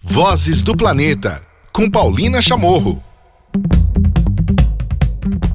Vozes do Planeta, com Paulina Chamorro.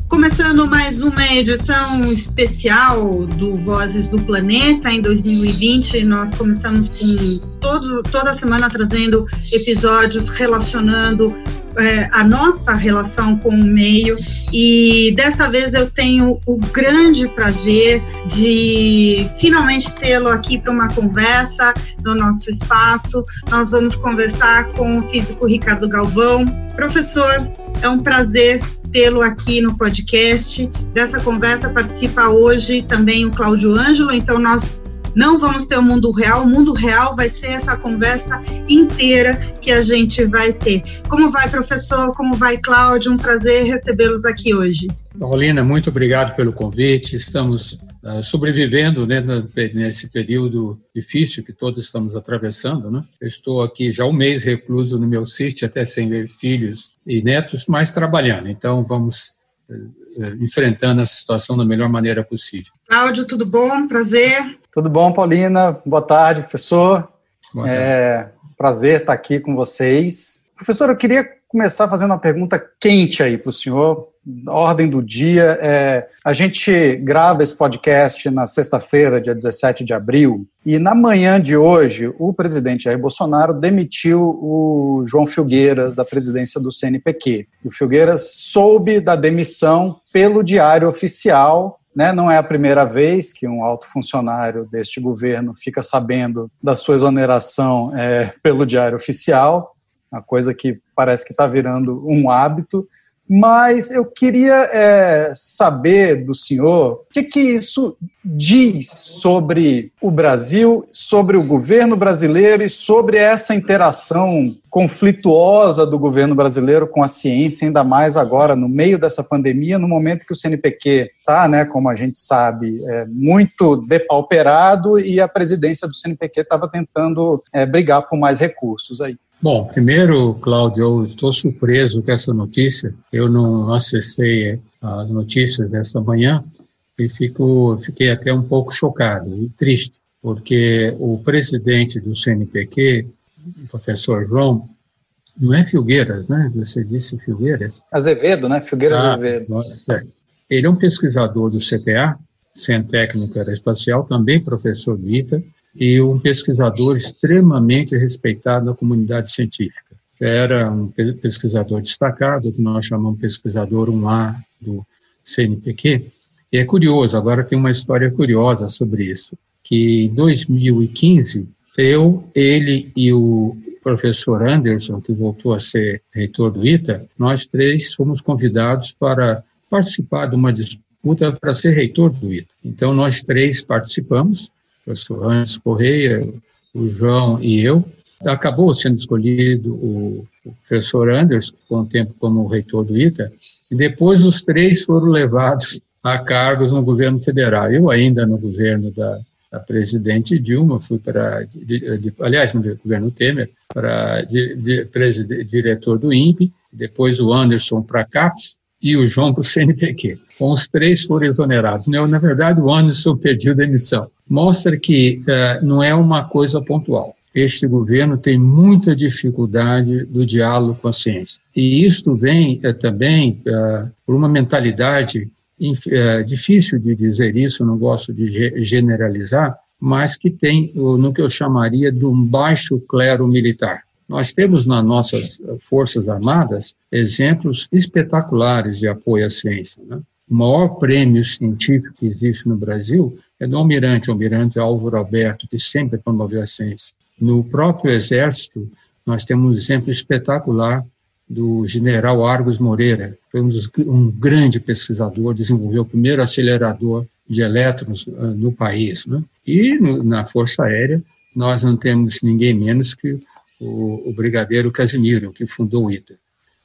Começando mais uma edição especial do Vozes do Planeta em 2020, nós começamos com todo, toda semana trazendo episódios relacionando é, a nossa relação com o meio e dessa vez eu tenho o grande prazer de finalmente tê-lo aqui para uma conversa no nosso espaço. Nós vamos conversar com o físico Ricardo Galvão. Professor, é um prazer tê-lo aqui no podcast. Dessa conversa participa hoje também o Cláudio Ângelo, então nós não vamos ter o mundo real, o mundo real vai ser essa conversa inteira que a gente vai ter. Como vai, professor? Como vai, Cláudio? Um prazer recebê-los aqui hoje. Paulina, muito obrigado pelo convite. Estamos uh, sobrevivendo né, nesse período difícil que todos estamos atravessando. Né? Eu estou aqui já um mês recluso no meu sítio, até sem ver filhos e netos, mas trabalhando. Então, vamos uh, enfrentando essa situação da melhor maneira possível. Cláudio, tudo bom? Prazer. Tudo bom, Paulina? Boa tarde, professor. Boa tarde. É prazer estar aqui com vocês. Professor, eu queria começar fazendo uma pergunta quente aí para o senhor. Ordem do dia. É, a gente grava esse podcast na sexta-feira, dia 17 de abril, e na manhã de hoje, o presidente Jair Bolsonaro demitiu o João Filgueiras da presidência do CNPq. O Filgueiras soube da demissão pelo Diário Oficial né? Não é a primeira vez que um alto funcionário deste governo fica sabendo da sua exoneração é, pelo Diário Oficial, uma coisa que parece que está virando um hábito. Mas eu queria é, saber do senhor o que, que isso diz sobre o Brasil, sobre o governo brasileiro e sobre essa interação conflituosa do governo brasileiro com a ciência, ainda mais agora no meio dessa pandemia, no momento que o CNPq está, né, como a gente sabe, é, muito depauperado e a presidência do CNPq estava tentando é, brigar por mais recursos aí. Bom, primeiro, Cláudio, eu estou surpreso com essa notícia. Eu não acessei as notícias desta manhã e fico, fiquei até um pouco chocado e triste, porque o presidente do CNPq, o professor João, não é Filgueiras, né? Você disse Filgueiras? Azevedo, né? Filgueiras ah, Azevedo. Certo. Ele é um pesquisador do CPA, Centro Técnico Aeroespacial, também professor do ITA, e um pesquisador extremamente respeitado na comunidade científica. Era um pesquisador destacado, que nós chamamos pesquisador 1A do CNPq. E é curioso, agora tem uma história curiosa sobre isso, que em 2015, eu, ele e o professor Anderson, que voltou a ser reitor do ITA, nós três fomos convidados para participar de uma disputa para ser reitor do ITA. Então, nós três participamos, professor Hans Correia, o João e eu. Acabou sendo escolhido o, professor Anders, com o tempo como reitor do ITA, e depois os três foram levados a cargos no governo federal. Eu ainda no governo da, da presidente Dilma, fui para, aliás, no governo Temer, para diretor do INPE, depois o Anderson para CAPES, e o João para o CNPq. Com os três foram exonerados. Na verdade, o Anderson pediu demissão. Mostra que uh, não é uma coisa pontual. Este governo tem muita dificuldade do diálogo com a ciência. E isto vem uh, também uh, por uma mentalidade difícil de dizer isso, não gosto de generalizar, mas que tem no que eu chamaria de um baixo clero militar. Nós temos nas nossas Forças Armadas exemplos espetaculares de apoio à ciência. Né? O maior prêmio científico que existe no Brasil do almirante, o almirante Álvaro Alberto, que sempre promoveu a ciência. No próprio Exército, nós temos um exemplo espetacular do general Argos Moreira, que foi um, dos, um grande pesquisador, desenvolveu o primeiro acelerador de elétrons uh, no país. Né? E no, na Força Aérea, nós não temos ninguém menos que o, o brigadeiro Casimiro, que fundou o ITA.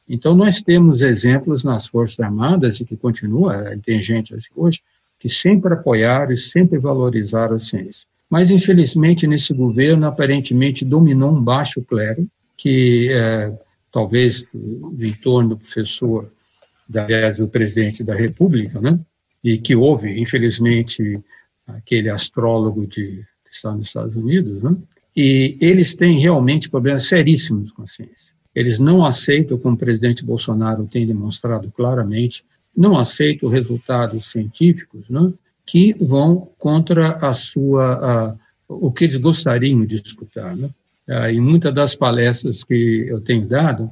Então, nós temos exemplos nas Forças Armadas, e que continua, tem gente hoje, que sempre apoiaram e sempre valorizaram a ciência. Mas, infelizmente, nesse governo, aparentemente, dominou um baixo clero, que é, talvez em torno do professor, aliás, do presidente da República, né? e que houve, infelizmente, aquele astrólogo de, está nos Estados Unidos, né? e eles têm realmente problemas seríssimos com a ciência. Eles não aceitam, como o presidente Bolsonaro tem demonstrado claramente, não aceitam resultados científicos né, que vão contra a sua, a, o que eles gostariam de escutar. Né? Ah, em muitas das palestras que eu tenho dado,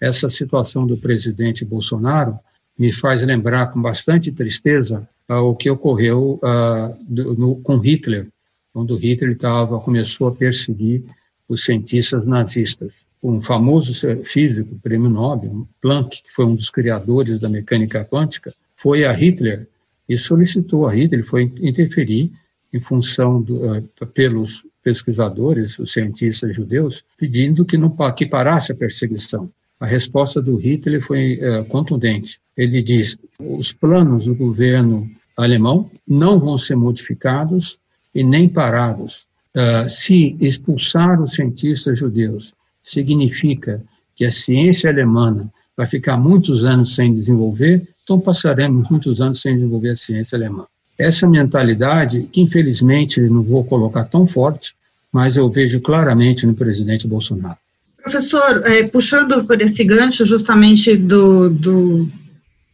essa situação do presidente Bolsonaro me faz lembrar com bastante tristeza ah, o que ocorreu ah, do, no, com Hitler, quando Hitler tava, começou a perseguir os cientistas nazistas. Um famoso físico, prêmio Nobel, Planck, que foi um dos criadores da mecânica quântica, foi a Hitler e solicitou a Hitler, foi interferir em função do, uh, pelos pesquisadores, os cientistas judeus, pedindo que não que parasse a perseguição. A resposta do Hitler foi uh, contundente. Ele diz: os planos do governo alemão não vão ser modificados e nem parados. Uh, se expulsar os cientistas judeus significa que a ciência alemã vai ficar muitos anos sem desenvolver, então passaremos muitos anos sem desenvolver a ciência alemã. Essa mentalidade, que infelizmente não vou colocar tão forte, mas eu vejo claramente no presidente Bolsonaro. Professor, é, puxando por esse gancho justamente do, do,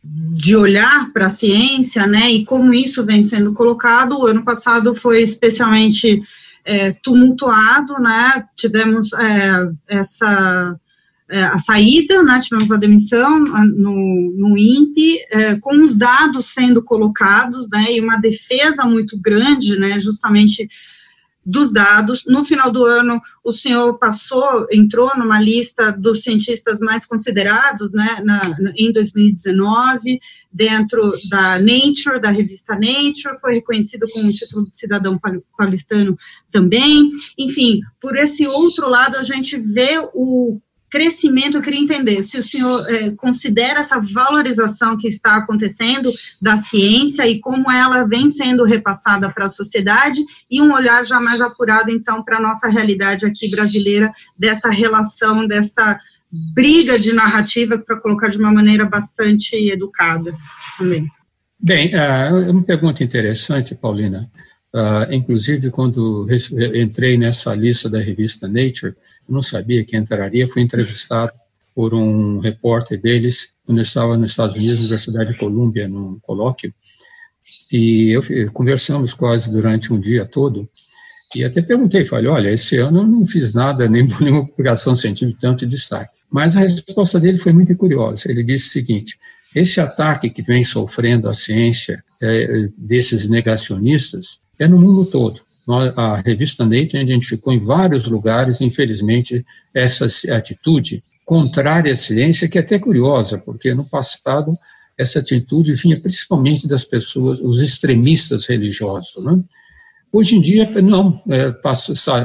de olhar para a ciência, né, e como isso vem sendo colocado. O ano passado foi especialmente é, tumultuado, né, tivemos é, essa é, a saída, né, tivemos a demissão no, no INPE, é, com os dados sendo colocados, né, e uma defesa muito grande, né, justamente dos dados. No final do ano, o senhor passou, entrou numa lista dos cientistas mais considerados, né, na, em 2019, dentro da Nature, da revista Nature, foi reconhecido como título de cidadão paulistano também. Enfim, por esse outro lado, a gente vê o crescimento, eu queria entender se o senhor é, considera essa valorização que está acontecendo da ciência e como ela vem sendo repassada para a sociedade e um olhar já mais apurado, então, para a nossa realidade aqui brasileira, dessa relação, dessa briga de narrativas, para colocar de uma maneira bastante educada também. Bem, é uma pergunta interessante, Paulina. Uh, inclusive, quando entrei nessa lista da revista Nature, não sabia que entraria, fui entrevistado por um repórter deles, quando eu estava nos Estados Unidos, Universidade de Colômbia, num colóquio, e eu, conversamos quase durante um dia todo, e até perguntei, falei, olha, esse ano eu não fiz nada, nem nenhuma publicação científica tanto de destaque. Mas a resposta dele foi muito curiosa. Ele disse o seguinte: esse ataque que vem sofrendo a ciência é, desses negacionistas é no mundo todo. A revista Nature identificou em vários lugares, infelizmente, essa atitude contrária à ciência, que é até curiosa, porque no passado essa atitude vinha principalmente das pessoas, os extremistas religiosos. Né? Hoje em dia, não, é,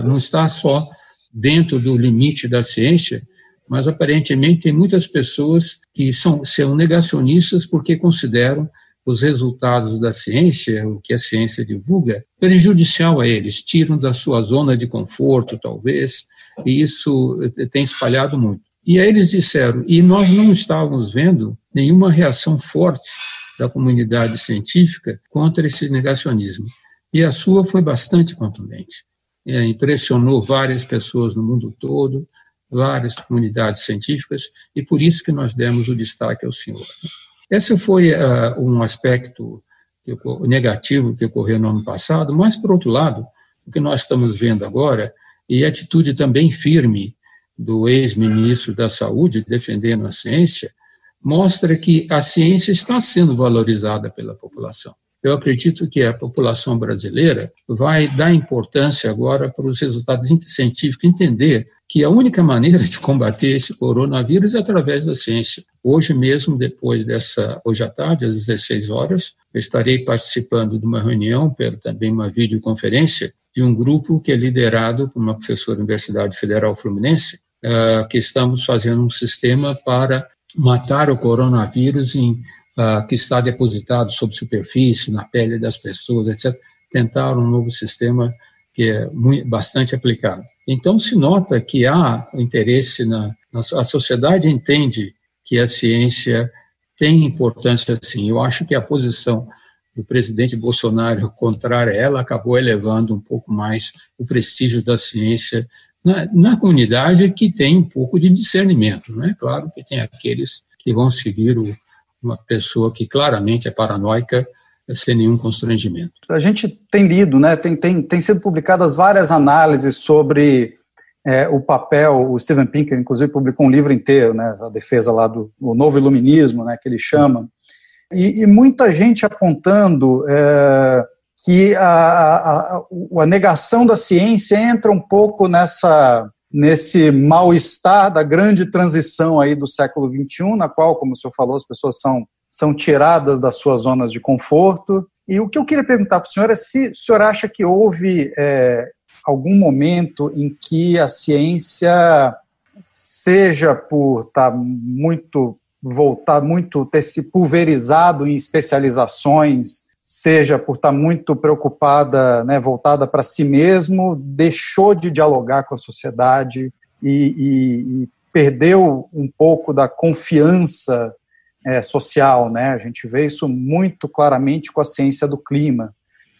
não está só dentro do limite da ciência, mas aparentemente tem muitas pessoas que são, são negacionistas porque consideram os resultados da ciência, o que a ciência divulga, prejudicial a eles, tiram da sua zona de conforto, talvez, e isso tem espalhado muito. E aí eles disseram, e nós não estávamos vendo nenhuma reação forte da comunidade científica contra esse negacionismo. E a sua foi bastante contundente. É, impressionou várias pessoas no mundo todo, várias comunidades científicas, e por isso que nós demos o destaque ao senhor. Esse foi uh, um aspecto que, negativo que ocorreu no ano passado, mas, por outro lado, o que nós estamos vendo agora, e a atitude também firme do ex-ministro da Saúde defendendo a ciência, mostra que a ciência está sendo valorizada pela população. Eu acredito que a população brasileira vai dar importância agora para os resultados científicos, entender que a única maneira de combater esse coronavírus é através da ciência. Hoje mesmo, depois dessa, hoje à tarde, às 16 horas, eu estarei participando de uma reunião, também uma videoconferência, de um grupo que é liderado por uma professora da Universidade Federal Fluminense, uh, que estamos fazendo um sistema para matar o coronavírus em, uh, que está depositado sobre superfície, na pele das pessoas, etc. Tentar um novo sistema que é muito, bastante aplicado. Então, se nota que há interesse na, a sociedade entende que a ciência tem importância sim. Eu acho que a posição do presidente Bolsonaro contrária a ela acabou elevando um pouco mais o prestígio da ciência na, na comunidade que tem um pouco de discernimento. Não é claro que tem aqueles que vão seguir o, uma pessoa que claramente é paranoica sem nenhum constrangimento. A gente tem lido, né, tem, tem, tem sido publicadas várias análises sobre é, o papel, o Steven Pinker, inclusive, publicou um livro inteiro, né, a defesa lá do, novo iluminismo, né, que ele chama, e, e muita gente apontando é, que a, a, a, negação da ciência entra um pouco nessa nesse mal-estar da grande transição aí do século XXI, na qual, como o senhor falou, as pessoas são, são tiradas das suas zonas de conforto. E o que eu queria perguntar para o senhor é se o senhor acha que houve é, algum momento em que a ciência, seja por estar tá muito voltar muito, ter se pulverizado em especializações, seja por estar muito preocupada, né, voltada para si mesmo, deixou de dialogar com a sociedade e, e, e perdeu um pouco da confiança é, social, né? A gente vê isso muito claramente com a ciência do clima.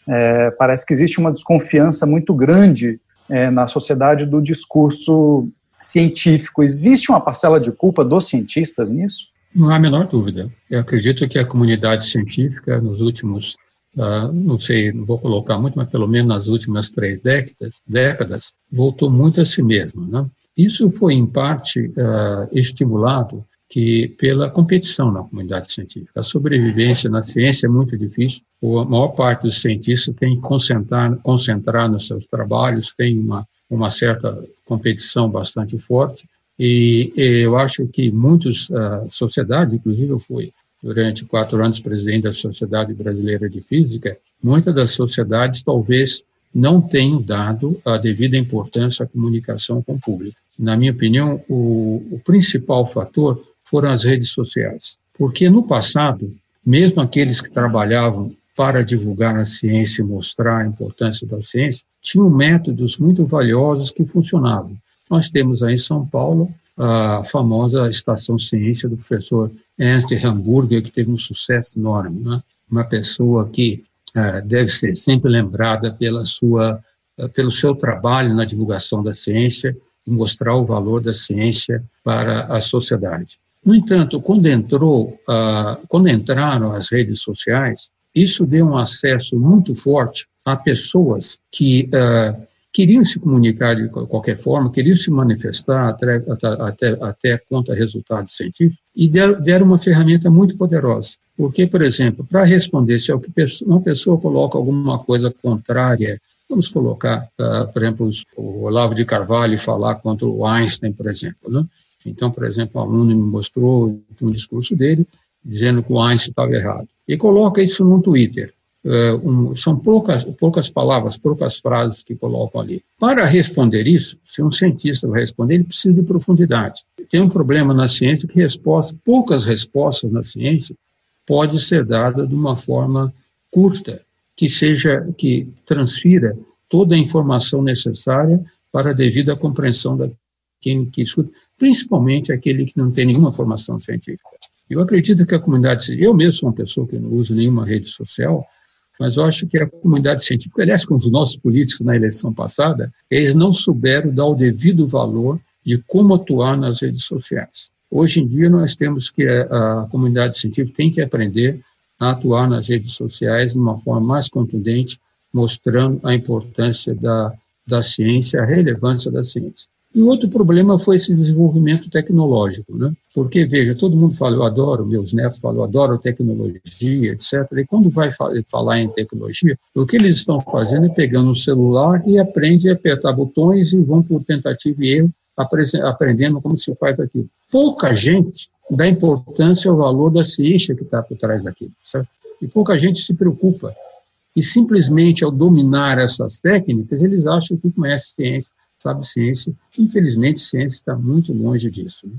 É, parece que existe uma desconfiança muito grande é, na sociedade do discurso científico. Existe uma parcela de culpa dos cientistas nisso? Não há a menor dúvida. Eu acredito que a comunidade científica, nos últimos, uh, não sei, não vou colocar muito, mas pelo menos nas últimas três décadas, décadas voltou muito a si mesma. Né? Isso foi, em parte, uh, estimulado que pela competição na comunidade científica. A sobrevivência na ciência é muito difícil. A maior parte dos cientistas tem que concentrar, concentrar nos seus trabalhos, tem uma, uma certa competição bastante forte. E, eu acho que muitas uh, sociedades, inclusive eu fui durante quatro anos presidente da Sociedade Brasileira de Física, muitas das sociedades talvez não tenham dado a devida importância à comunicação com o público. Na minha opinião, o, o principal fator foram as redes sociais, porque no passado, mesmo aqueles que trabalhavam para divulgar a ciência e mostrar a importância da ciência, tinham métodos muito valiosos que funcionavam. Nós temos aí em São Paulo a famosa Estação Ciência do professor Ernst Hamburger, que teve um sucesso enorme. Né? Uma pessoa que uh, deve ser sempre lembrada pela sua, uh, pelo seu trabalho na divulgação da ciência e mostrar o valor da ciência para a sociedade. No entanto, quando, entrou, uh, quando entraram as redes sociais, isso deu um acesso muito forte a pessoas que uh, queriam se comunicar de qualquer forma, queriam se manifestar até, até, até contra resultados científicos, e deram, deram uma ferramenta muito poderosa. Porque, por exemplo, para responder se uma pessoa coloca alguma coisa contrária, vamos colocar, uh, por exemplo, o Olavo de Carvalho falar contra o Einstein, por exemplo. Né? Então, por exemplo, um aluno me mostrou um discurso dele dizendo que o Einstein estava errado. E coloca isso no Twitter. Uh, um, são poucas, poucas palavras, poucas frases que colocam ali. Para responder isso, se um cientista vai responder, ele precisa de profundidade. Tem um problema na ciência que resposta, poucas respostas na ciência pode ser dada de uma forma curta, que seja que transfira toda a informação necessária para a devida compreensão da quem que escuta, principalmente aquele que não tem nenhuma formação científica. Eu acredito que a comunidade, eu mesmo sou uma pessoa que não uso nenhuma rede social, mas eu acho que a comunidade científica, aliás, como os nossos políticos na eleição passada, eles não souberam dar o devido valor de como atuar nas redes sociais. Hoje em dia, nós temos que, a comunidade científica tem que aprender a atuar nas redes sociais de uma forma mais contundente, mostrando a importância da, da ciência, a relevância da ciência. E outro problema foi esse desenvolvimento tecnológico, né? Porque, veja, todo mundo fala, eu adoro, meus netos falam, eu adoro tecnologia, etc. E quando vai falar em tecnologia, o que eles estão fazendo é pegando um celular e aprende a apertar botões e vão por tentativa e erro, aprendendo como se faz aquilo. Pouca gente dá importância ao valor da ciência que está por trás daquilo, certo? E pouca gente se preocupa. E simplesmente ao dominar essas técnicas, eles acham que conhecem ciência sabe ciência. Infelizmente, ciência está muito longe disso. Né?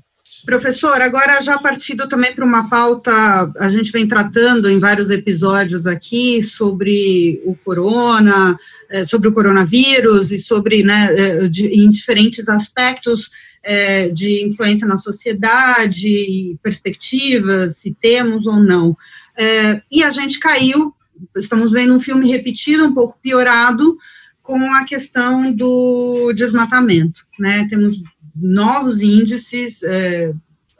Professor, agora já partindo também para uma pauta, a gente vem tratando em vários episódios aqui sobre o corona, eh, sobre o coronavírus e sobre, né, eh, em diferentes aspectos é, de influência na sociedade, perspectivas, se temos ou não. E a gente caiu estamos vendo um filme repetido, um pouco piorado, com a questão do desmatamento. Né? Temos novos índices é,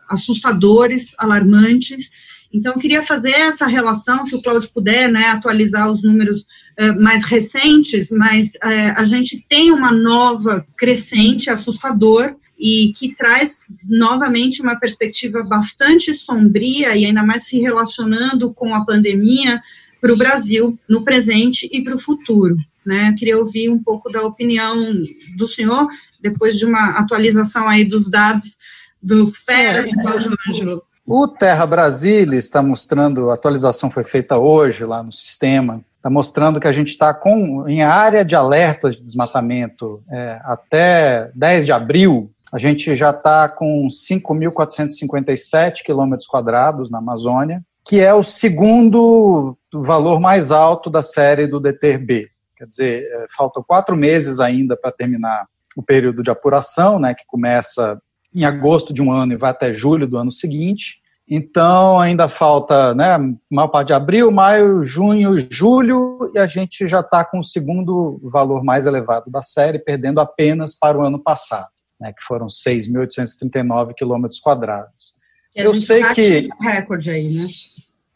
assustadores, alarmantes. Então, queria fazer essa relação, se o Cláudio puder, né, atualizar os números é, mais recentes, mas é, a gente tem uma nova crescente, assustador, e que traz novamente uma perspectiva bastante sombria e ainda mais se relacionando com a pandemia para o Brasil no presente e para o futuro. Né? Eu queria ouvir um pouco da opinião do senhor, depois de uma atualização aí dos dados do Fera e Cláudio Ângelo. O Terra Brasília está mostrando, a atualização foi feita hoje lá no sistema, está mostrando que a gente está com em área de alertas de desmatamento é, até 10 de abril, a gente já está com 5.457 quilômetros quadrados na Amazônia, que é o segundo valor mais alto da série do DTRB. Quer dizer, é, faltam quatro meses ainda para terminar o período de apuração, né, que começa em agosto de um ano e vai até julho do ano seguinte. Então, ainda falta, né, maior parte de abril, maio, junho, julho, e a gente já está com o segundo valor mais elevado da série, perdendo apenas para o ano passado, né, que foram 6.839 quilômetros quadrados. Eu sei que recorde aí, né?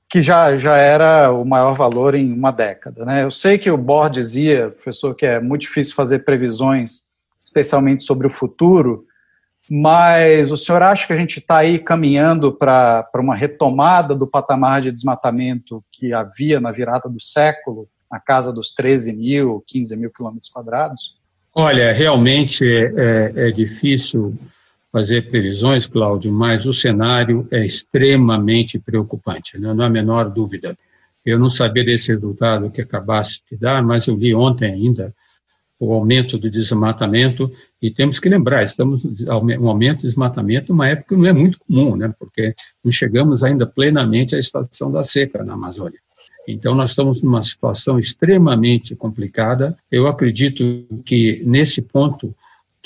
Que já, já era o maior valor em uma década, né? Eu sei que o Bohr dizia, professor, que é muito difícil fazer previsões, especialmente sobre o futuro, mas o senhor acha que a gente está aí caminhando para uma retomada do patamar de desmatamento que havia na virada do século, na casa dos 13 mil, 15 mil quilômetros quadrados? Olha, realmente é, é, é difícil fazer previsões, Cláudio, mas o cenário é extremamente preocupante, né? não há a menor dúvida. Eu não sabia desse resultado que acabasse de dar, mas eu li ontem ainda o aumento do desmatamento, e temos que lembrar, estamos um aumento do desmatamento uma época que não é muito comum, né, porque não chegamos ainda plenamente à estação da seca na Amazônia. Então, nós estamos numa situação extremamente complicada. Eu acredito que, nesse ponto,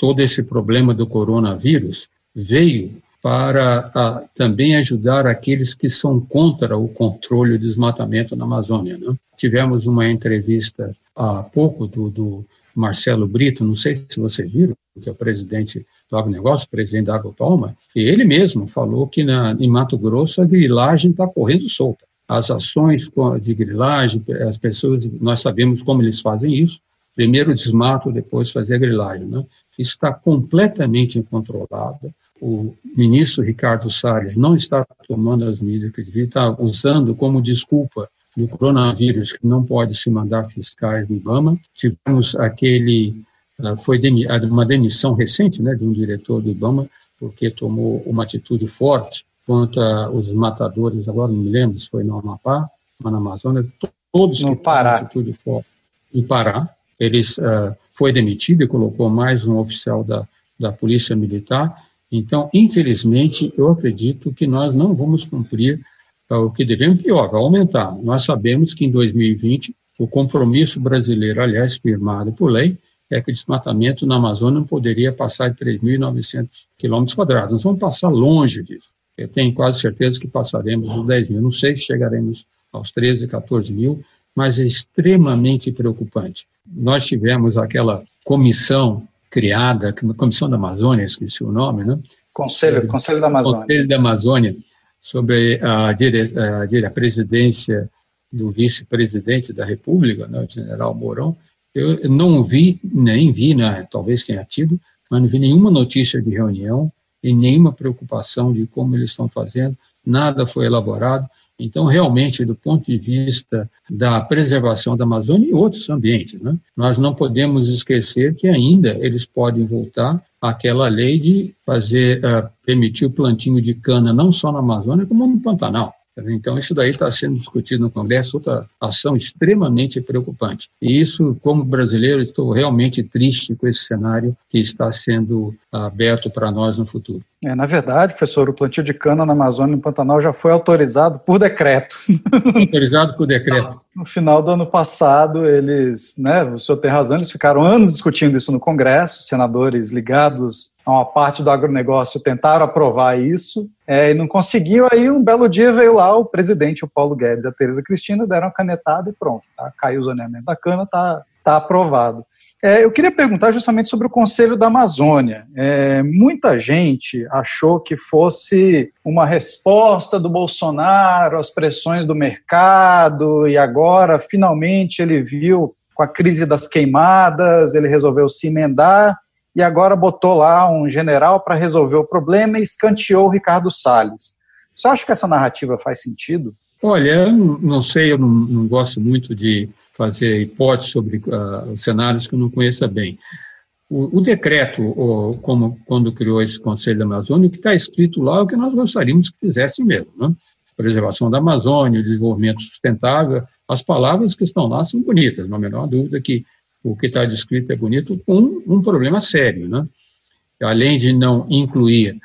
todo esse problema do coronavírus veio para a, também ajudar aqueles que são contra o controle do desmatamento na Amazônia. Né? Tivemos uma entrevista há pouco do, do Marcelo Brito, não sei se vocês viram, que é o presidente do agronegócio, presidente da Agrotoma, e ele mesmo falou que na, em Mato Grosso a grilagem está correndo solta. As ações de grilagem, as pessoas, nós sabemos como eles fazem isso, primeiro desmato, depois fazer a grilagem. Né? Está completamente incontrolado. O ministro Ricardo Salles não está tomando as medidas que devia, está usando como desculpa do coronavírus, que não pode se mandar fiscais no IBAMA. Tivemos aquele, ah, foi uma demissão recente né, de um diretor do IBAMA, porque tomou uma atitude forte contra os matadores, agora não me lembro se foi no Amapá, mas na Amazônia, todos no Pará. atitude forte. Em Pará, eles uh, foi demitido e colocou mais um oficial da, da Polícia Militar. Então, infelizmente, eu acredito que nós não vamos cumprir o que devemos, pior, vai aumentar. Nós sabemos que em 2020, o compromisso brasileiro, aliás, firmado por lei, é que o desmatamento na Amazônia não poderia passar de 3.900 quilômetros quadrados. Nós vamos passar longe disso. Eu tenho quase certeza que passaremos dos 10 mil. Não sei se chegaremos aos 13, 14 mil, mas é extremamente preocupante. Nós tivemos aquela comissão criada, Comissão da Amazônia, esqueci o nome, né? Conselho, Conselho da Amazônia. Conselho da Amazônia, sobre a, dire, a, a presidência do vice-presidente da República, né, o general Mourão, eu não vi, nem vi, né, talvez tenha tido, mas não vi nenhuma notícia de reunião e nenhuma preocupação de como eles estão fazendo, nada foi elaborado. Então, realmente, do ponto de vista da preservação da Amazônia e outros ambientes, né, nós não podemos esquecer que ainda eles podem voltar àquela lei de fazer, uh, permitir o plantio de cana não só na Amazônia, como no Pantanal. Então, isso daí está sendo discutido no Congresso, outra ação extremamente preocupante. E isso, como brasileiro, estou realmente triste com esse cenário que está sendo aberto para nós no futuro. É, na verdade, professor, o plantio de cana na Amazônia e no Pantanal já foi autorizado por decreto. Autorizado por decreto. No final do ano passado, eles, né, o senhor tem razão, eles ficaram anos discutindo isso no Congresso, senadores ligados uma parte do agronegócio tentaram aprovar isso é, e não conseguiu. Aí um belo dia veio lá o presidente, o Paulo Guedes e a Tereza Cristina, deram uma canetada e pronto, tá? caiu o zoneamento da cana, tá, tá aprovado. É, eu queria perguntar justamente sobre o Conselho da Amazônia. É, muita gente achou que fosse uma resposta do Bolsonaro às pressões do mercado, e agora, finalmente, ele viu com a crise das queimadas, ele resolveu se emendar e agora botou lá um general para resolver o problema e escanteou o Ricardo Salles. Você acha que essa narrativa faz sentido? Olha, não sei, eu não, não, gosto muito de fazer hipóteses sobre uh, cenários que eu não conheça bem. O, o decreto, ou, como quando criou esse Conselho da Amazônia, o que está escrito lá é o que nós gostaríamos que fizesse mesmo. Né? Preservação da Amazônia, desenvolvimento sustentável, as palavras que estão lá são bonitas, não há menor dúvida que o que está descrito é bonito, com um problema sério. Né? Além de não incluir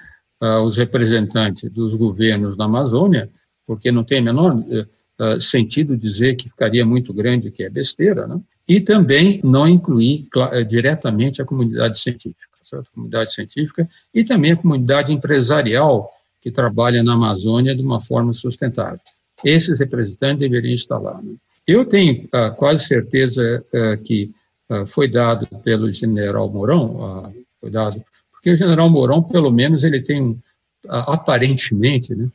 uh, os representantes dos governos da Amazônia, porque não tem menor uh, sentido dizer que ficaria muito grande, que é besteira, né? e também não incluir uh, diretamente a comunidade científica, certo? a comunidade científica e também a comunidade empresarial que trabalha na Amazônia de uma forma sustentável. Esses representantes deveriam estar lá. Né? Eu tenho uh, quase certeza que foi dado pelo general Mourão, foi dado, porque o general Mourão, pelo menos, ele tem, aparentemente, né,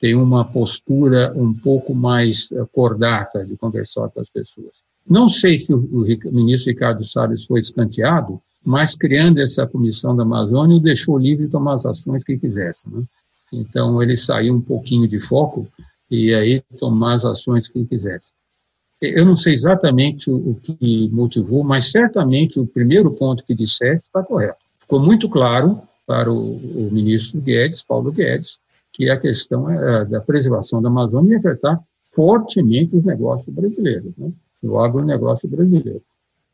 tem uma postura um pouco mais eh, cordata de conversar com as pessoas. Não sei se o ministro Ricardo Salles foi escanteado, mas criando essa comissão da Amazônia, o deixou livre de tomar as ações que quisesse. Né? Então, ele saiu um pouquinho de foco e aí tomar as ações que quisesse. Eu não sei exatamente o que motivou, mas certamente o primeiro ponto que disseste está correto. Ficou muito claro para o, o ministro Guedes, Paulo Guedes, que a questão é, da preservação da Amazônia e afetar fortemente os negócios brasileiros, né? o agronegócio brasileiro.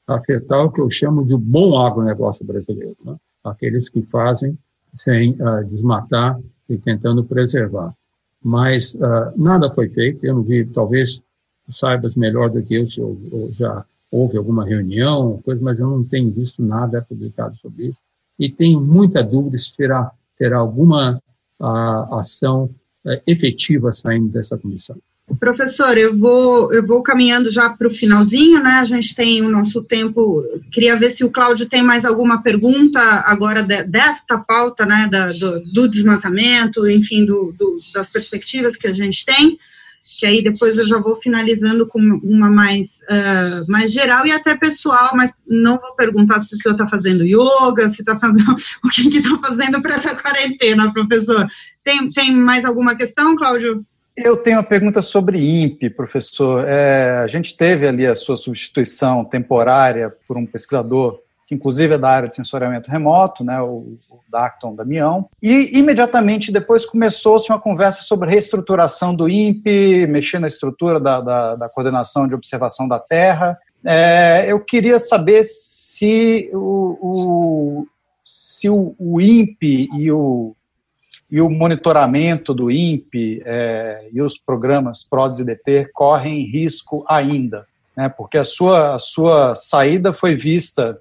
Afetar o que eu chamo de bom agronegócio brasileiro, né? aqueles que fazem sem uh, desmatar e tentando preservar. Mas uh, nada foi feito, eu não vi, talvez saibas melhor do que eu se já houve alguma reunião, coisa, mas eu não tenho visto nada publicado sobre isso. E tenho muita dúvida se terá, terá alguma a ação é, efetiva saindo dessa comissão. Professor, eu vou, eu vou caminhando já para o finalzinho, né? A gente tem o nosso tempo. Queria ver se o Cláudio tem mais alguma pergunta agora de, desta pauta, né? Da, do, do, desmatamento, enfim, do, do, das perspectivas que a gente tem que aí depois eu já vou finalizando com uma mais, uh, mais geral e até pessoal, mas não vou perguntar se o senhor está fazendo yoga, se está fazendo o que está fazendo para essa quarentena, professor. Tem, tem mais alguma questão, Cláudio? Eu tenho uma pergunta sobre INPE, professor. É, a gente teve ali a sua substituição temporária por um pesquisador que inclusive é da área de sensoriamento remoto, né, o, o Dacton Damião, e imediatamente depois começou-se uma conversa sobre reestruturação do INPE, mexer na estrutura da, da, da coordenação de observação da Terra. É, eu queria saber se o, o se o, o, INPE e o, e o monitoramento do INPE é, e os programas PRODES e DP correm risco ainda, né, porque a sua, a sua saída foi vista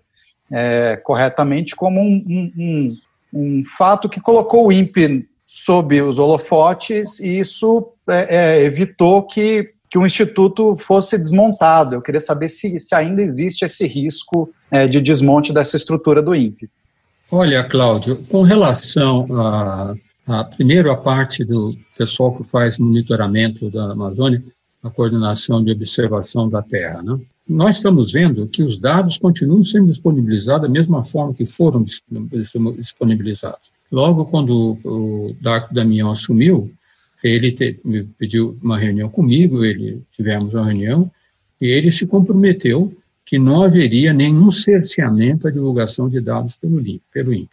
é, corretamente como um, um, um, um, fato que colocou o INPE sob os holofotes e isso é, é, evitou que, que o Instituto fosse desmontado. Eu queria saber se, se ainda existe esse risco é, de desmonte dessa estrutura do INPE. Olha, Cláudio, com relação a, a primeiro a parte do pessoal que faz monitoramento da Amazônia, a coordenação de observação da Terra, né? nós estamos vendo que os dados continuam sendo disponibilizados da mesma forma que foram disponibilizados. Logo, quando o Darco Damião assumiu, ele te, pediu uma reunião comigo, ele tivemos uma reunião, e ele se comprometeu que não haveria nenhum cerceamento à divulgação de dados pelo, pelo INPE.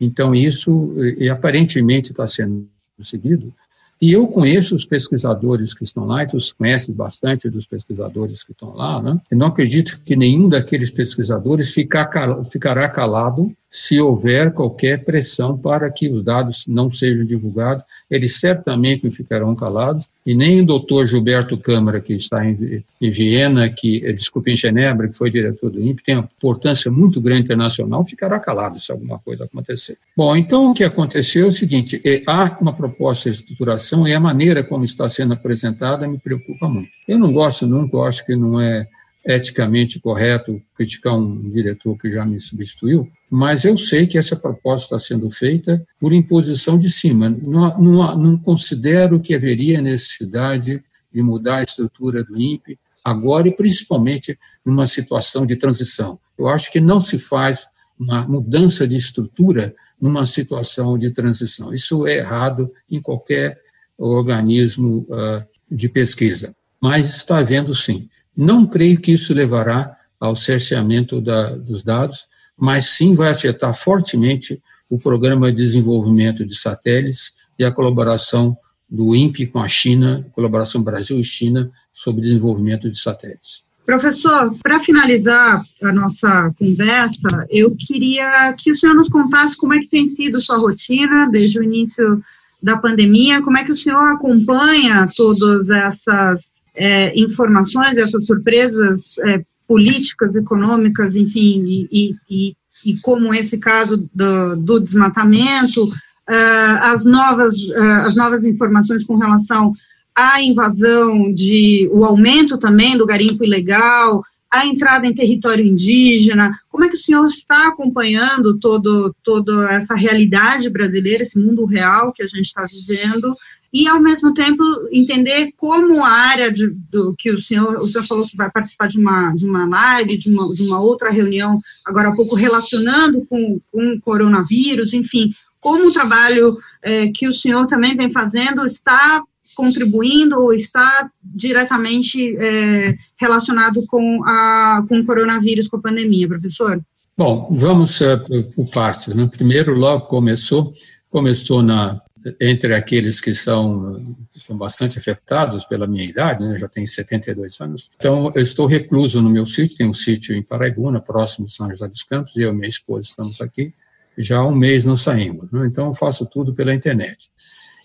Então, isso, e aparentemente está sendo seguido, e eu conheço os pesquisadores que estão lá, e tu conheces bastante dos pesquisadores que estão lá, né? Não acredito que nenhum daqueles pesquisadores ficar, ficará calado se houver qualquer pressão para que os dados não sejam divulgados, eles certamente ficarão calados, e nem o doutor Gilberto Câmara, que está em, Viena, que, eh, desculpe, em Genebra, que foi diretor do INPE, tem uma importância muito grande internacional, ficará calado se alguma coisa acontecer. Bom, então o que aconteceu é o seguinte, é, há uma proposta de estruturação e a maneira como está sendo apresentada me preocupa muito. Eu não gosto nunca, eu acho que não é eticamente correto criticar um diretor que já me substituiu, mas eu sei que essa proposta está sendo feita por imposição de cima. Não, não, não considero que haveria necessidade de mudar a estrutura do INPE agora e principalmente numa situação de transição. Eu acho que não se faz uma mudança de estrutura numa situação de transição. Isso é errado em qualquer organismo uh, de pesquisa. Mas está havendo sim. Não creio que isso levará ao cerceamento da, dos dados, mas sim vai afetar fortemente o programa de desenvolvimento de satélites e a colaboração do INPE com a China, colaboração Brasil e China sobre desenvolvimento de satélites. Professor, para finalizar a nossa conversa, eu queria que o senhor nos contasse como é que tem sido sua rotina desde o início da pandemia, como é que o senhor acompanha todas essas é, informações, essas surpresas é, políticas, econômicas, enfim, e, e, e, como esse caso do, do desmatamento, uh, as, novas, uh, as novas informações com relação à invasão, de, o aumento também do garimpo ilegal, a entrada em território indígena, como é que o senhor está acompanhando todo, toda essa realidade brasileira, esse mundo real que a gente está vivendo, e ao mesmo tempo entender como a área de, do que o senhor o senhor falou que vai participar de uma de uma live de uma, de uma outra reunião agora há pouco relacionando com, com o coronavírus enfim como o trabalho é, que o senhor também vem fazendo está contribuindo ou está diretamente é, relacionado com a com o coronavírus com a pandemia professor? Bom vamos é, por partes né? Primeiro logo começou começou na entre aqueles que são, são bastante afetados pela minha idade, né, já tenho 72 anos. Então, eu estou recluso no meu sítio, tem um sítio em Paraibuna, próximo de São José dos Campos, e eu e minha esposa estamos aqui. Já há um mês não saímos, né, então eu faço tudo pela internet.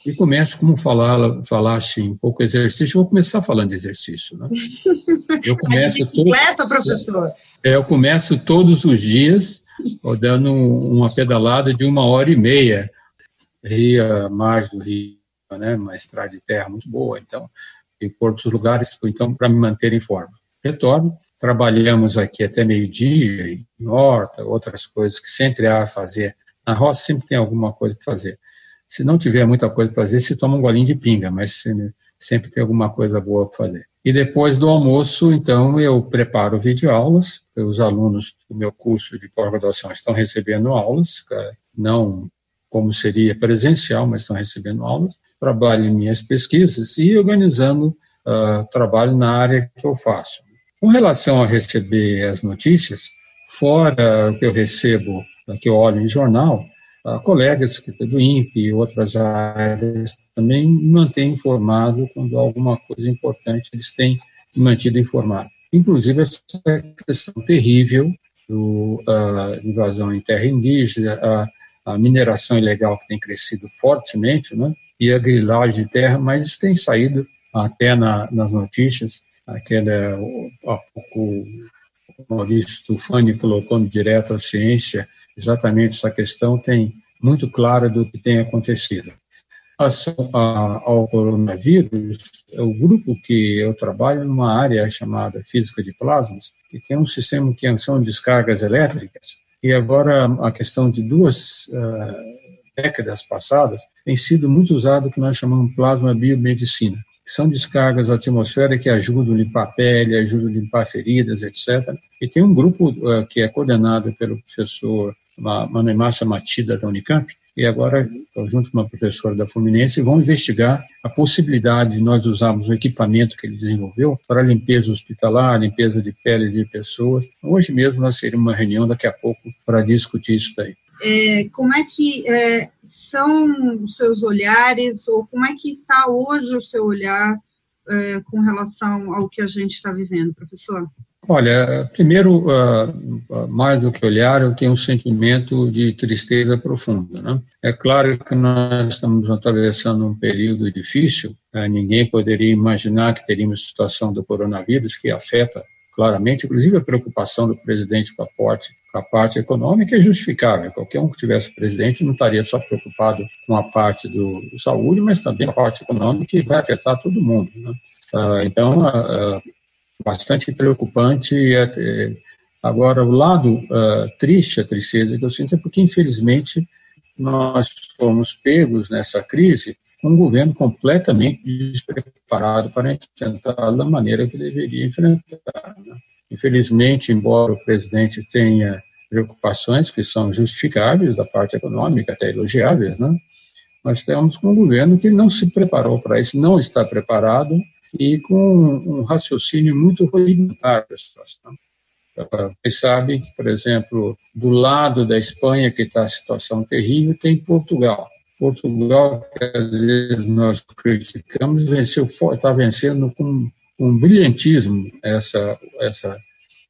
E começo, como falar, falar assim, um pouco exercício, vou começar falando de exercício. Né? Eu começo bicicleta, todo, professor? É, eu começo todos os dias dando uma pedalada de uma hora e meia, ria mais do Rio, né, uma estrada de terra muito boa, então, e por outros lugares, então, para me manter em forma. Retorno, trabalhamos aqui até meio-dia, em horta, outras coisas que sempre há a fazer. Na roça sempre tem alguma coisa para fazer. Se não tiver muita coisa para fazer, se toma um golinho de pinga, mas sempre tem alguma coisa boa para fazer. E depois do almoço, então, eu preparo videoaulas, os alunos do meu curso de pós-graduação estão recebendo aulas, não como seria presencial, mas estão recebendo aulas, trabalho em minhas pesquisas e organizando uh, trabalho na área que eu faço. Com relação a receber as notícias, fora o que eu recebo, que eu olho em jornal, uh, colegas do INPE e outras áreas também me mantêm informado quando alguma coisa importante eles têm mantido informado. Inclusive essa questão terrível do uh, invasão em terra indígena, a mineração ilegal que tem crescido fortemente, né? e a grilagem de terra, mas isso tem saído até na, nas notícias, aquela, há pouco o Maurício Tufani colocou direto à ciência, exatamente essa questão tem muito clara do que tem acontecido. Ação ao coronavírus, o grupo que eu trabalho numa área chamada física de plasmas, que tem um sistema que são descargas elétricas, e agora a questão de duas uh, décadas passadas tem sido muito usado o que nós chamamos plasma biomedicina, são descargas à atmosfera que ajudam a limpar a pele, ajudam a limpar feridas, etc. E tem um grupo uh, que é coordenado pelo professor Manemassa Matida da Unicamp, e agora, junto com uma professora da Fluminense, vão investigar a possibilidade de nós usarmos o equipamento que ele desenvolveu para limpeza hospitalar, limpeza de peles de pessoas. Hoje mesmo nós teremos uma reunião daqui a pouco para discutir isso daí. É, como é que é, são os seus olhares, ou como é que está hoje o seu olhar é, com relação ao que a gente está vivendo, professor? Olha, primeiro, uh, mais do que olhar, eu tenho um sentimento de tristeza profunda. Né? É claro que nós estamos atravessando um período difícil, uh, ninguém poderia imaginar que teríamos situação do coronavírus que afeta claramente, inclusive a preocupação do presidente com a parte, com a parte econômica é justificável. Qualquer um que tivesse presidente não estaria só preocupado com a parte do, saúde, mas também a parte econômica que vai afetar todo mundo. Né? Uh, então, bastante preocupante. Agora, o lado uh, triste, a tristeza que eu sinto é porque, infelizmente, nós fomos pegos nessa crise um governo completamente despreparado para enfrentar da maneira que deveria enfrentar. Né? Infelizmente, embora o presidente tenha preocupações que são justificáveis da parte econômica, até elogiáveis, né? nós temos um governo que não se preparou para isso, não está preparado e com um raciocínio muito rudimentar da situação. Vocês sabem que, por exemplo, do lado da Espanha, que está a situação terrível, tem Portugal. Portugal, que às vezes nós criticamos, está vencendo com um brilhantismo essa, essa,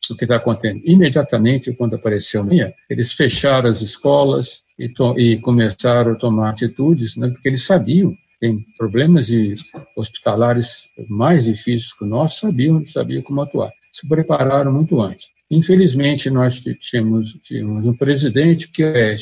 o que está acontecendo. Imediatamente, quando apareceu a minha, eles fecharam as escolas e, e começaram a tomar atitudes, né, porque eles sabiam tem problemas hospitalares mais difíceis que o nosso, sabiam, sabiam como atuar. Se prepararam muito antes. Infelizmente, nós tínhamos, tínhamos um presidente que, é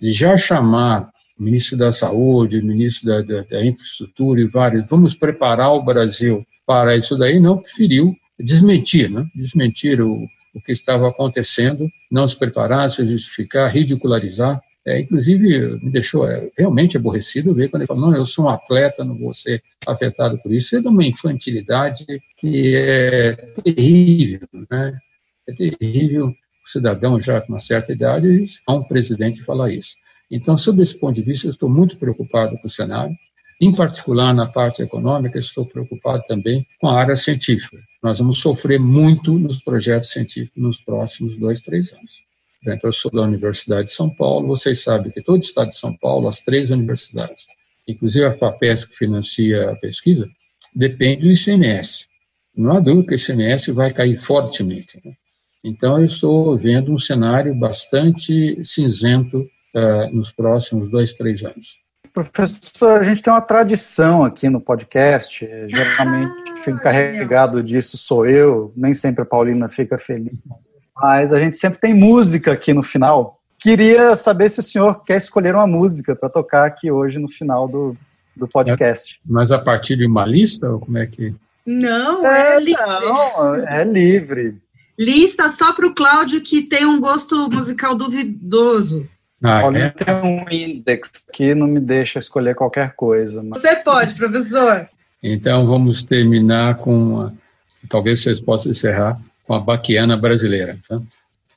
de já chamar o ministro da Saúde, o ministro da, da, da Infraestrutura e vários, vamos preparar o Brasil para isso daí, não preferiu desmentir, né? desmentir o, o que estava acontecendo, não se preparar, se justificar, ridicularizar. É, inclusive, me deixou é, realmente aborrecido ver quando ele falou: não, eu sou um atleta, não vou ser afetado por isso. É de uma infantilidade que é terrível, né? É terrível o cidadão já com uma certa idade a um presidente falar isso. Então, sob esse ponto de vista, eu estou muito preocupado com o cenário. Em particular, na parte econômica, estou preocupado também com a área científica. Nós vamos sofrer muito nos projetos científicos nos próximos dois, três anos. Então, eu sou da Universidade de São Paulo, vocês sabem que todo o estado de São Paulo, as três universidades, inclusive a FAPES que financia a pesquisa, depende do ICMS. Não há dúvida que o ICMS vai cair fortemente. Né? Então, eu estou vendo um cenário bastante cinzento uh, nos próximos dois, três anos. Professor, a gente tem uma tradição aqui no podcast, geralmente quem encarregado disso sou eu, nem sempre a Paulina fica feliz mas a gente sempre tem música aqui no final. Queria saber se o senhor quer escolher uma música para tocar aqui hoje no final do, do podcast. Mas a partir de uma lista, ou como é que. Não, é, é livre. Não, é livre. Lista só para o Cláudio, que tem um gosto musical duvidoso. Ah, Olha, é? tem um index que não me deixa escolher qualquer coisa. Mas... Você pode, professor. Então vamos terminar com. Uma... Talvez vocês possam encerrar com a baquiana brasileira. Tá?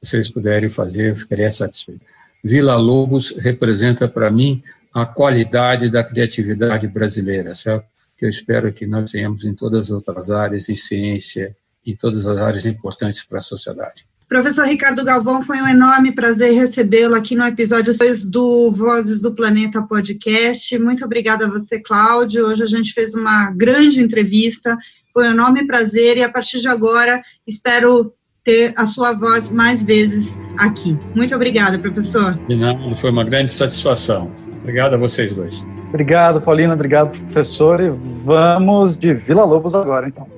Se vocês puderem fazer, eu ficaria satisfeito. Vila Lobos representa para mim a qualidade da criatividade brasileira, certo? Que eu espero que nós tenhamos em todas as outras áreas, em ciência, em todas as áreas importantes para a sociedade. Professor Ricardo Galvão, foi um enorme prazer recebê-lo aqui no episódio 2 do Vozes do Planeta podcast. Muito obrigada a você, Cláudio. Hoje a gente fez uma grande entrevista foi um enorme prazer e a partir de agora espero ter a sua voz mais vezes aqui. Muito obrigada, professor. De nada, foi uma grande satisfação. Obrigado a vocês dois. Obrigado, Paulina. Obrigado, professor. E vamos de Vila Lobos agora, então.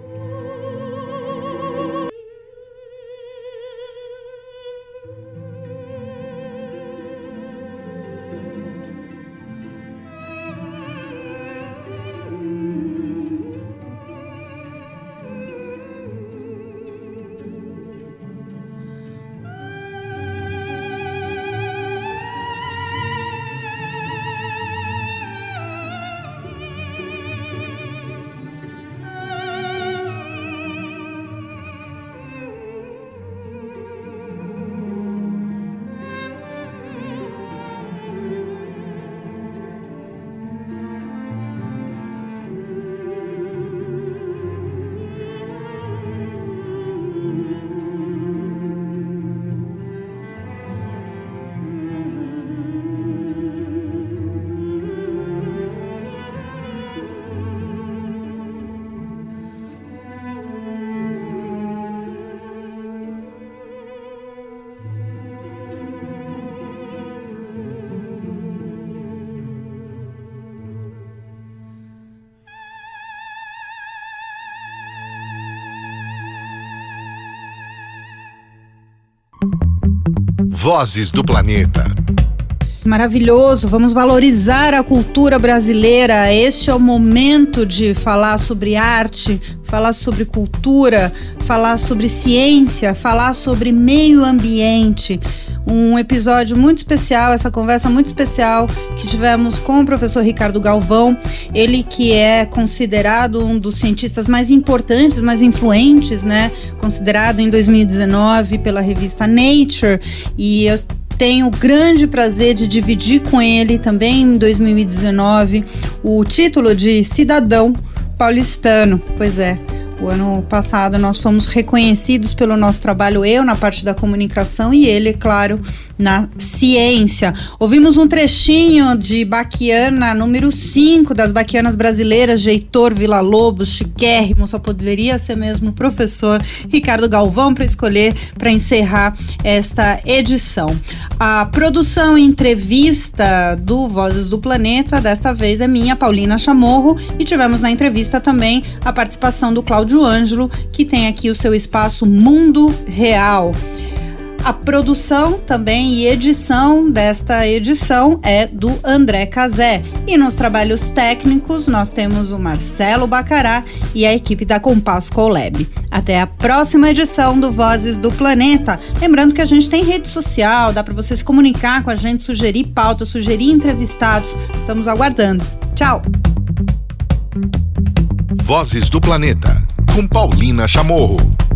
Vozes do Planeta. Maravilhoso, vamos valorizar a cultura brasileira. Este é o momento de falar sobre arte, falar sobre cultura, falar sobre ciência, falar sobre meio ambiente um episódio muito especial, essa conversa muito especial que tivemos com o professor Ricardo Galvão, ele que é considerado um dos cientistas mais importantes, mais influentes, né? Considerado em 2019 pela revista Nature e eu tenho o grande prazer de dividir com ele também em 2019 o título de cidadão paulistano. Pois é, o ano passado nós fomos reconhecidos pelo nosso trabalho, eu na parte da comunicação e ele, claro, na ciência. Ouvimos um trechinho de Baquiana, número 5 das Baquianas brasileiras, de Heitor Villa-Lobos, chiquérrimo, só poderia ser mesmo o professor Ricardo Galvão para escolher para encerrar esta edição. A produção e entrevista do Vozes do Planeta, dessa vez é minha, Paulina Chamorro, e tivemos na entrevista também a participação do Cláudio Cláudio Ângelo, que tem aqui o seu espaço Mundo Real. A produção também e edição desta edição é do André Cazé. E nos trabalhos técnicos nós temos o Marcelo Bacará e a equipe da Compass Colab. Até a próxima edição do Vozes do Planeta. Lembrando que a gente tem rede social, dá para você se comunicar com a gente, sugerir pautas, sugerir entrevistados. Estamos aguardando. Tchau! Vozes do Planeta com Paulina Chamorro.